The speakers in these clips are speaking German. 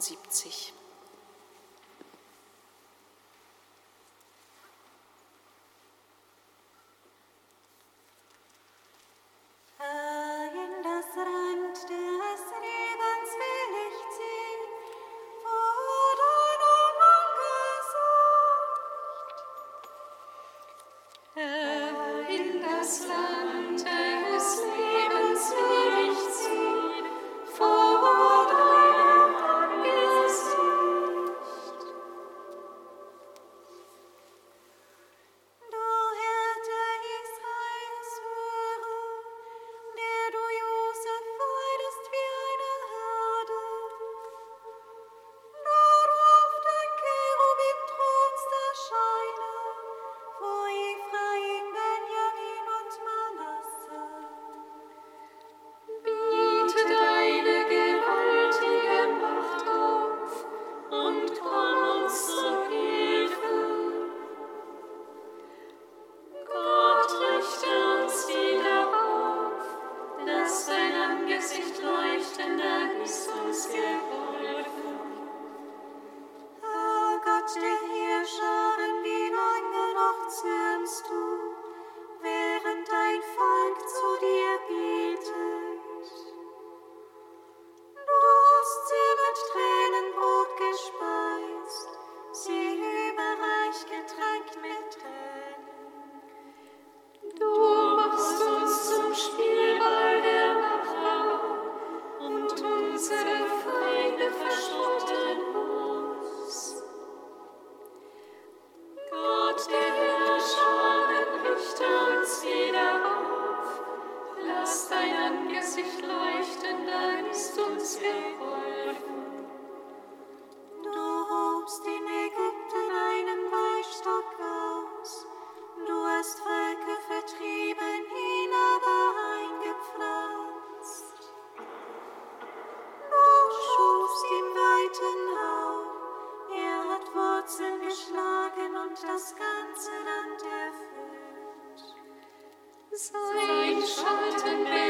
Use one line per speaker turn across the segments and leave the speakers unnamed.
79. Sein Schatten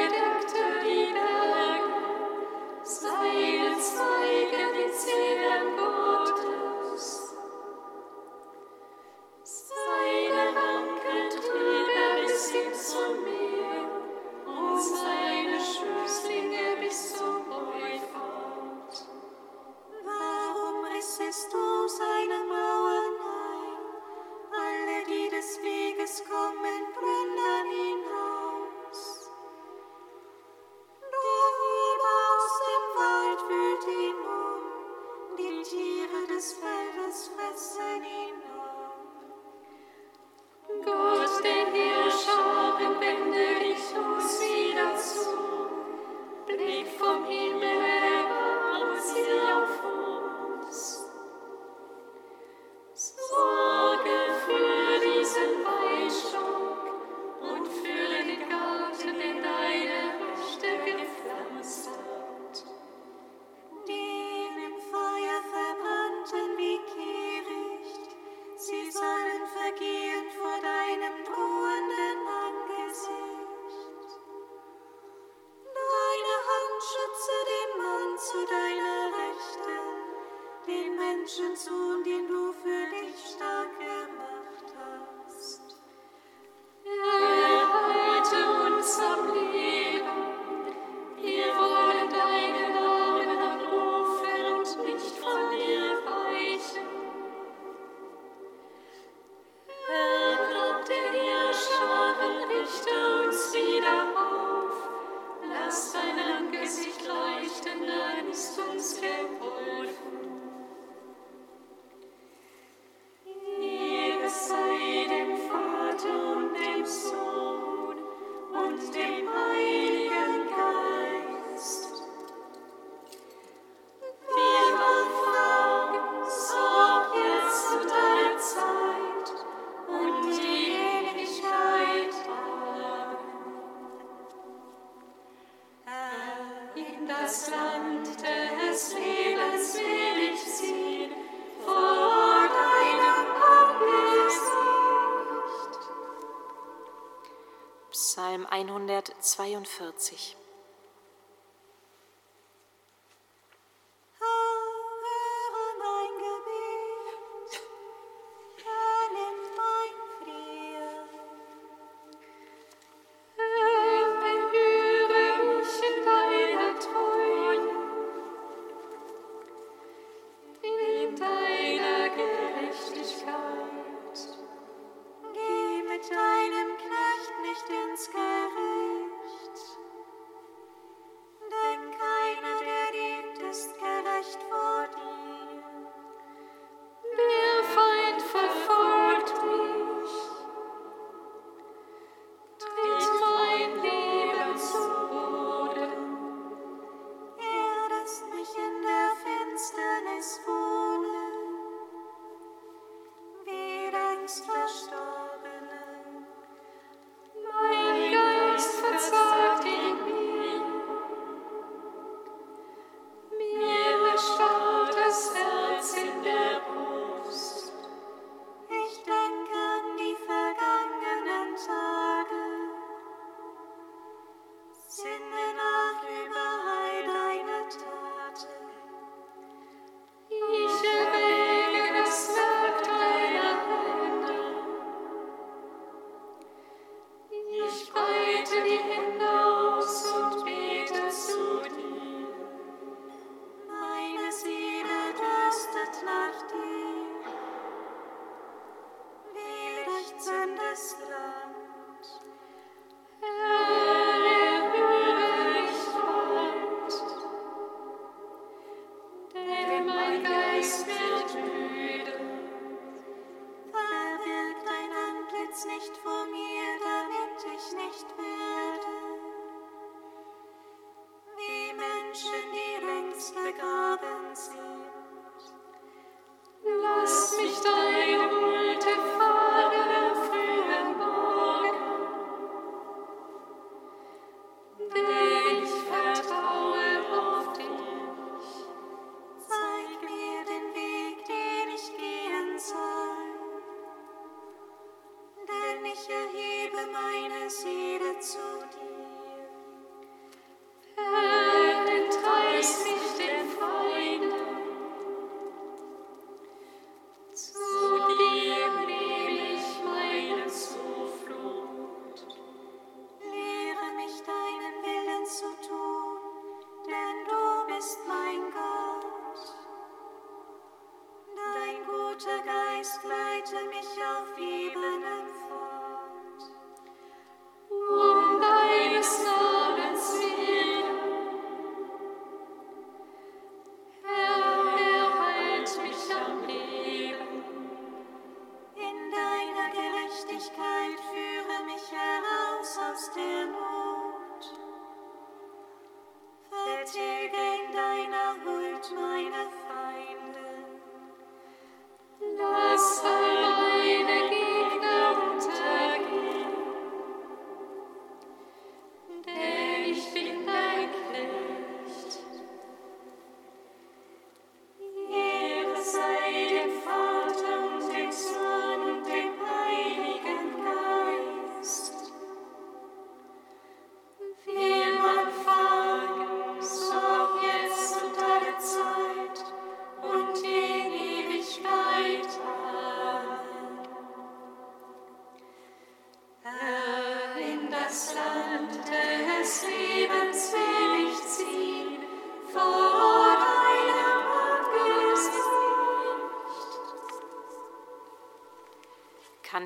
142.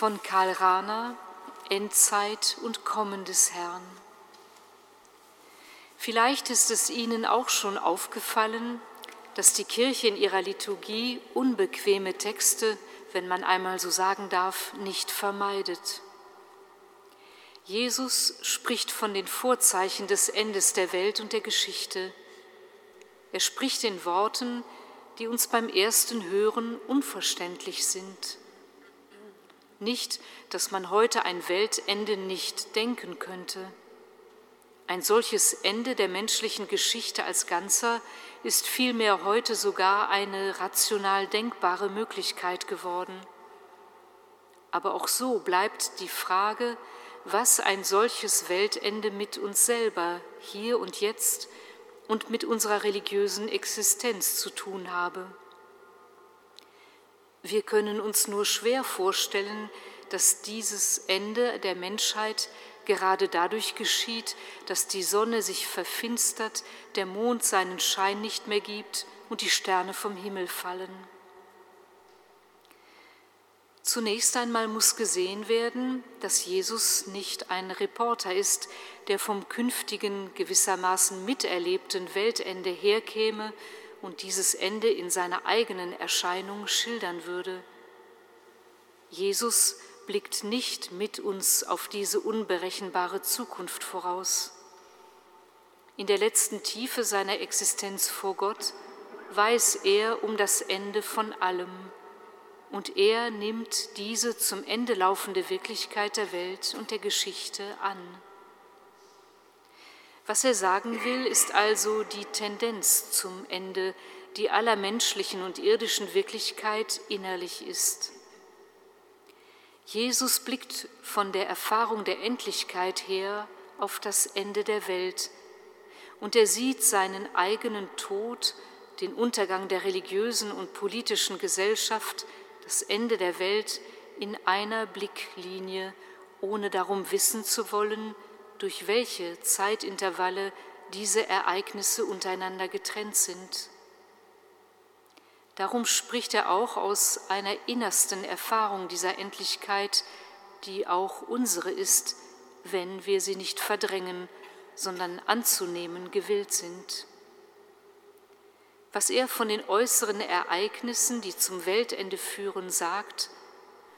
von Karl Rahner Endzeit und Kommen des Herrn. Vielleicht ist es Ihnen auch schon aufgefallen, dass die Kirche in ihrer Liturgie unbequeme Texte, wenn man einmal so sagen darf, nicht vermeidet. Jesus spricht von den Vorzeichen des Endes der Welt und der Geschichte. Er spricht in Worten, die uns beim ersten Hören unverständlich sind. Nicht, dass man heute ein Weltende nicht denken könnte. Ein solches Ende der menschlichen Geschichte als Ganzer ist vielmehr heute sogar eine rational denkbare Möglichkeit geworden. Aber auch so bleibt die Frage, was ein solches Weltende mit uns selber hier und jetzt und mit unserer religiösen Existenz zu tun habe. Wir können uns nur schwer vorstellen, dass dieses Ende der Menschheit gerade dadurch geschieht, dass die Sonne sich verfinstert, der Mond seinen Schein nicht mehr gibt und die Sterne vom Himmel fallen. Zunächst einmal muss gesehen werden, dass Jesus nicht ein Reporter ist, der vom künftigen gewissermaßen miterlebten Weltende herkäme und dieses Ende in seiner eigenen Erscheinung schildern würde. Jesus blickt nicht mit uns auf diese unberechenbare Zukunft voraus. In der letzten Tiefe seiner Existenz vor Gott weiß er um das Ende von allem und er nimmt diese zum Ende laufende Wirklichkeit der Welt und der Geschichte an. Was er sagen will, ist also die Tendenz zum Ende, die aller menschlichen und irdischen Wirklichkeit innerlich ist. Jesus blickt von der Erfahrung der Endlichkeit her auf das Ende der Welt und er sieht seinen eigenen Tod, den Untergang der religiösen und politischen Gesellschaft, das Ende der Welt in einer Blicklinie, ohne darum wissen zu wollen, durch welche Zeitintervalle diese Ereignisse untereinander getrennt sind. Darum spricht er auch aus einer innersten Erfahrung dieser Endlichkeit, die auch unsere ist, wenn wir sie nicht verdrängen, sondern anzunehmen gewillt sind. Was er von den äußeren Ereignissen, die zum Weltende führen, sagt,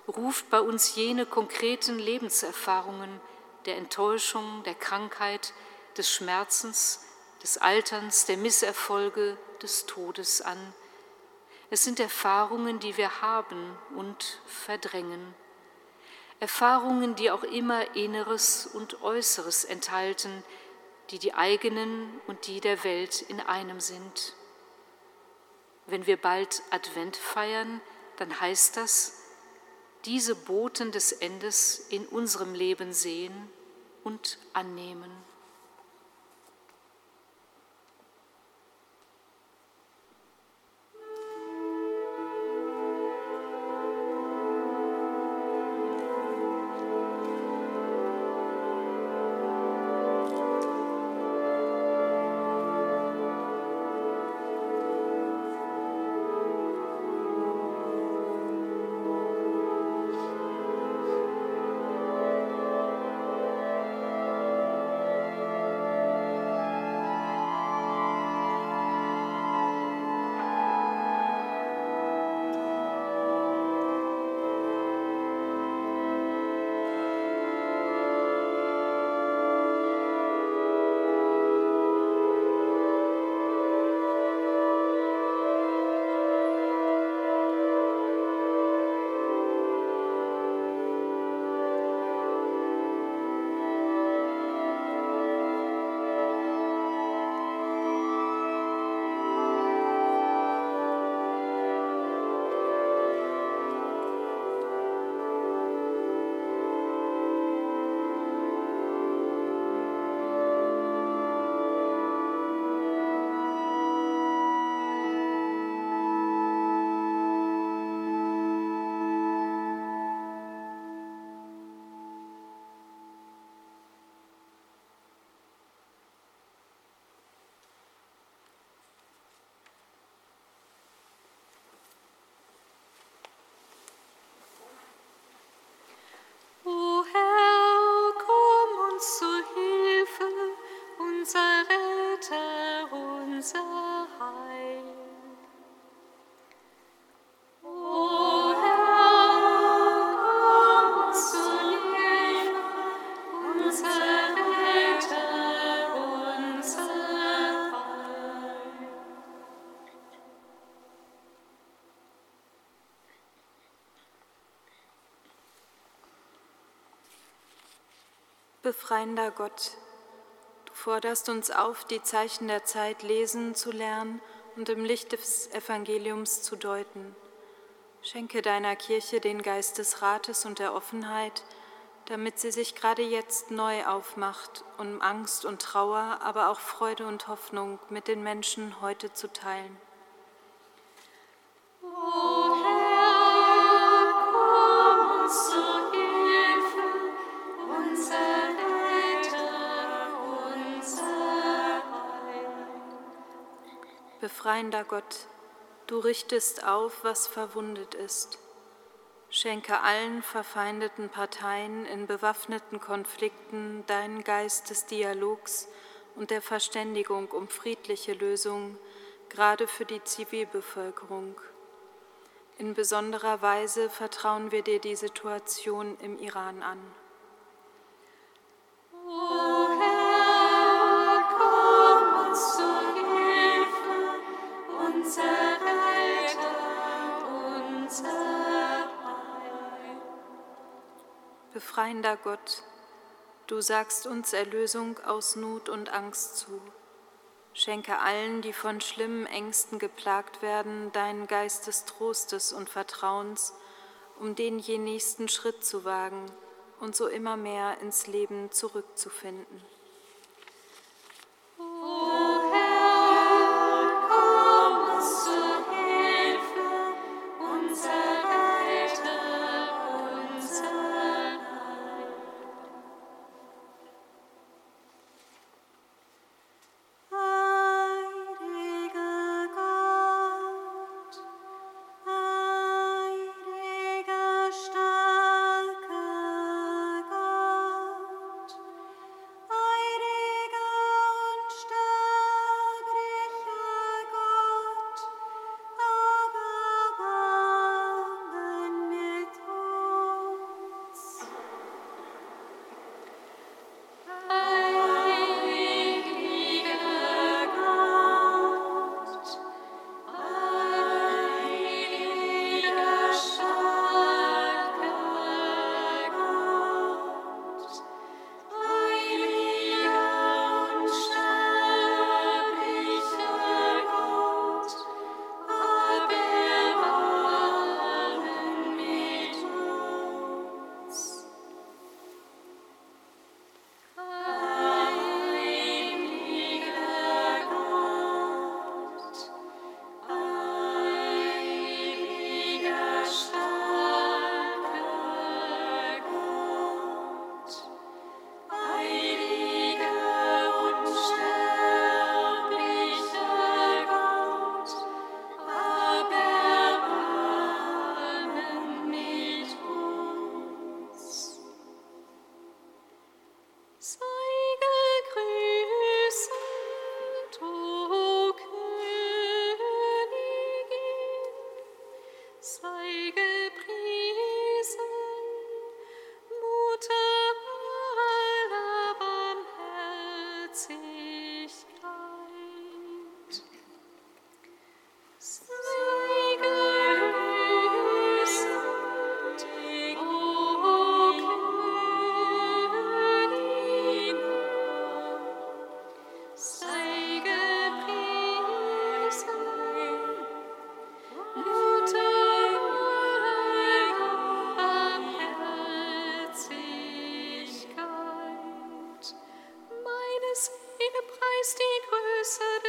ruft bei uns jene konkreten Lebenserfahrungen der Enttäuschung, der Krankheit, des Schmerzens, des Alterns, der Misserfolge, des Todes an. Es sind Erfahrungen, die wir haben und verdrängen. Erfahrungen, die auch immer Inneres und Äußeres enthalten, die die eigenen und die der Welt in einem sind. Wenn wir bald Advent feiern, dann heißt das, diese Boten des Endes in unserem Leben sehen und annehmen.
Befreiender Gott, du forderst uns auf, die Zeichen der Zeit lesen zu lernen und im Licht des Evangeliums zu deuten. Schenke deiner Kirche den Geist des Rates und der Offenheit, damit sie sich gerade jetzt neu aufmacht, um Angst und Trauer, aber auch Freude und Hoffnung mit den Menschen heute zu teilen. Befreiender Gott, du richtest auf, was verwundet ist. Schenke allen verfeindeten Parteien in bewaffneten Konflikten deinen Geist des Dialogs und der Verständigung um friedliche Lösungen, gerade für die Zivilbevölkerung. In besonderer Weise vertrauen wir dir die Situation im Iran an.
O
Befreiender Gott, du sagst uns Erlösung aus Not und Angst zu. Schenke allen, die von schlimmen Ängsten geplagt werden, deinen Geist des Trostes und Vertrauens, um den je nächsten Schritt zu wagen und so immer mehr ins Leben zurückzufinden.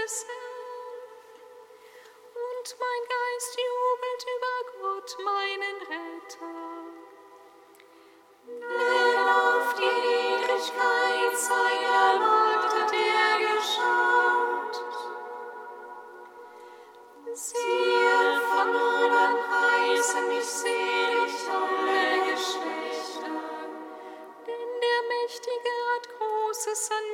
Des Herrn. Und mein Geist jubelt über Gott, meinen Retter. Denn auf die Niedrigkeit seiner Macht hat er geschaut. Siehe, von nun an preisen mich selig alle Geschlechter. Denn der Mächtige hat Großes an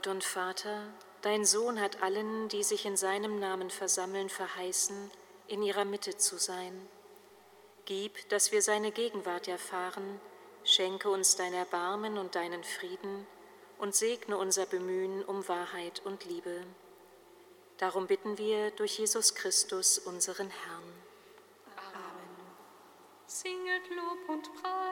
Gott und Vater, dein Sohn hat allen, die sich in seinem Namen versammeln, verheißen, in ihrer Mitte zu sein. Gib, dass wir seine Gegenwart erfahren, schenke uns dein Erbarmen und deinen Frieden und segne unser Bemühen um Wahrheit und Liebe. Darum bitten wir durch Jesus Christus, unseren Herrn.
Singet Lob und Preis.